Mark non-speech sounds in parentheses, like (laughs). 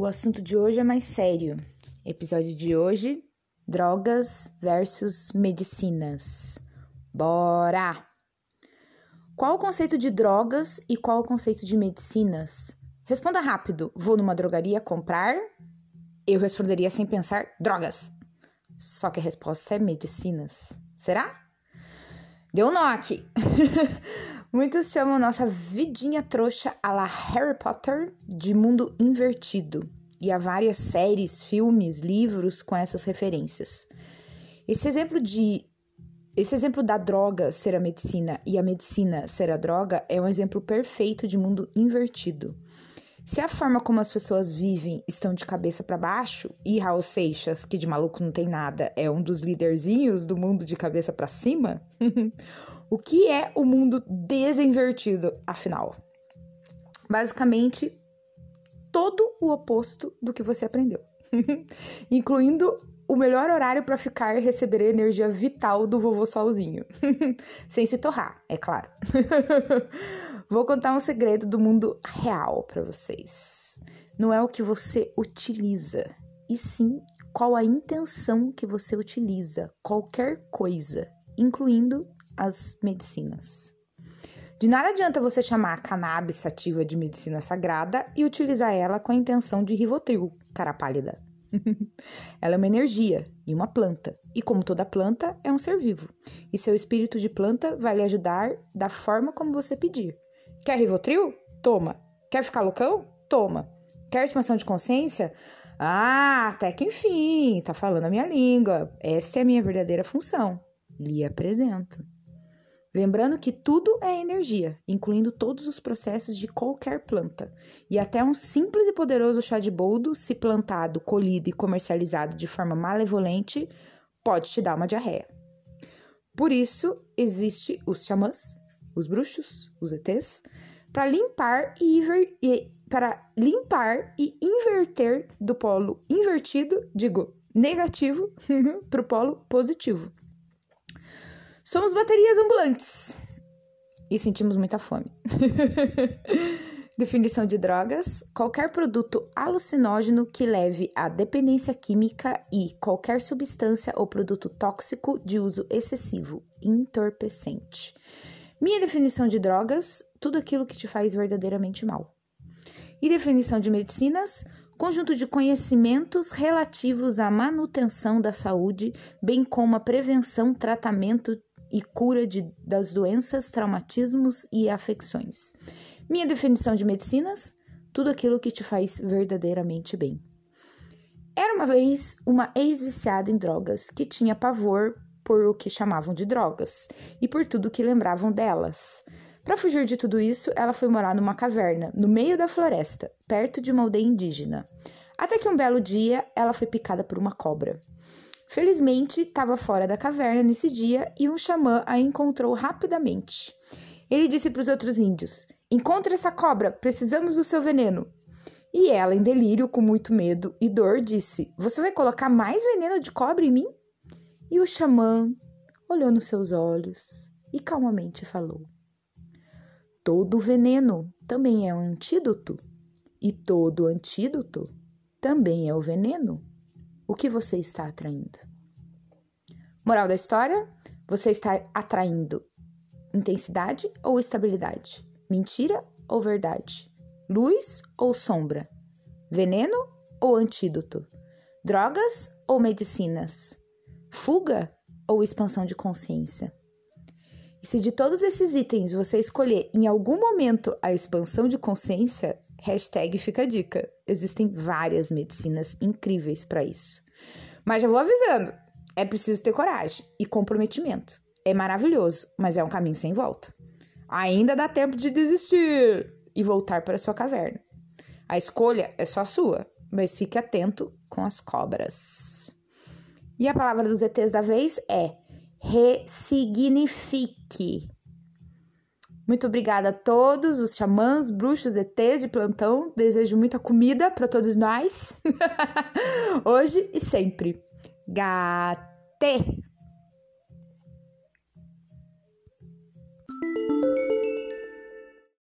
O assunto de hoje é mais sério. Episódio de hoje: drogas versus medicinas. Bora! Qual o conceito de drogas e qual o conceito de medicinas? Responda rápido. Vou numa drogaria comprar? Eu responderia sem pensar: drogas. Só que a resposta é medicinas. Será? Deu um nó aqui. (laughs) Muitos chamam nossa vidinha trouxa a la Harry Potter de mundo invertido. E há várias séries, filmes, livros com essas referências. Esse exemplo de esse exemplo da droga ser a medicina e a medicina ser a droga é um exemplo perfeito de mundo invertido. Se a forma como as pessoas vivem estão de cabeça para baixo, e Raul Seixas, que de maluco não tem nada, é um dos liderzinhos do mundo de cabeça para cima, (laughs) o que é o mundo desinvertido, afinal? Basicamente, todo o oposto do que você aprendeu, (laughs) incluindo o melhor horário para ficar e receber a energia vital do vovô solzinho. (laughs) Sem se torrar, é claro. (laughs) Vou contar um segredo do mundo real para vocês. Não é o que você utiliza, e sim qual a intenção que você utiliza qualquer coisa, incluindo as medicinas. De nada adianta você chamar a cannabis sativa de medicina sagrada e utilizar ela com a intenção de Rivotril, cara pálida. (laughs) Ela é uma energia e uma planta. E como toda planta, é um ser vivo. E seu espírito de planta vai lhe ajudar da forma como você pedir. Quer Rivotril? Toma. Quer ficar loucão? Toma. Quer expansão de consciência? Ah, até que enfim, tá falando a minha língua. Esta é a minha verdadeira função. Lhe apresento. Lembrando que tudo é energia, incluindo todos os processos de qualquer planta. E até um simples e poderoso chá de boldo, se plantado, colhido e comercializado de forma malevolente, pode te dar uma diarreia. Por isso, existe os xamãs, os bruxos, os ETs, para limpar e, e para limpar e inverter do polo invertido, digo, negativo, (laughs) para o polo positivo. Somos baterias ambulantes e sentimos muita fome. (laughs) Definição de drogas: qualquer produto alucinógeno que leve à dependência química e qualquer substância ou produto tóxico de uso excessivo, entorpecente. Minha definição de drogas: tudo aquilo que te faz verdadeiramente mal. E definição de medicinas: conjunto de conhecimentos relativos à manutenção da saúde, bem como a prevenção, tratamento e cura de, das doenças, traumatismos e afecções. Minha definição de medicinas: tudo aquilo que te faz verdadeiramente bem. Era uma vez uma ex-viciada em drogas que tinha pavor por o que chamavam de drogas e por tudo que lembravam delas. Para fugir de tudo isso, ela foi morar numa caverna, no meio da floresta, perto de uma aldeia indígena. Até que um belo dia ela foi picada por uma cobra. Felizmente, estava fora da caverna nesse dia e um xamã a encontrou rapidamente. Ele disse para os outros índios: Encontre essa cobra, precisamos do seu veneno. E ela, em delírio, com muito medo e dor, disse: Você vai colocar mais veneno de cobra em mim? E o xamã olhou nos seus olhos e calmamente falou: Todo veneno também é um antídoto, e todo antídoto também é o veneno o que você está atraindo. Moral da história: você está atraindo intensidade ou estabilidade? Mentira ou verdade? Luz ou sombra? Veneno ou antídoto? Drogas ou medicinas? Fuga ou expansão de consciência? E se de todos esses itens você escolher em algum momento a expansão de consciência, Hashtag fica a dica. Existem várias medicinas incríveis para isso. Mas já vou avisando: é preciso ter coragem e comprometimento. É maravilhoso, mas é um caminho sem volta. Ainda dá tempo de desistir e voltar para sua caverna. A escolha é só sua, mas fique atento com as cobras. E a palavra dos ETs da vez é ressignifique. Muito obrigada a todos os xamãs, bruxos, ETs de plantão. Desejo muita comida para todos nós, (laughs) hoje e sempre. Gate!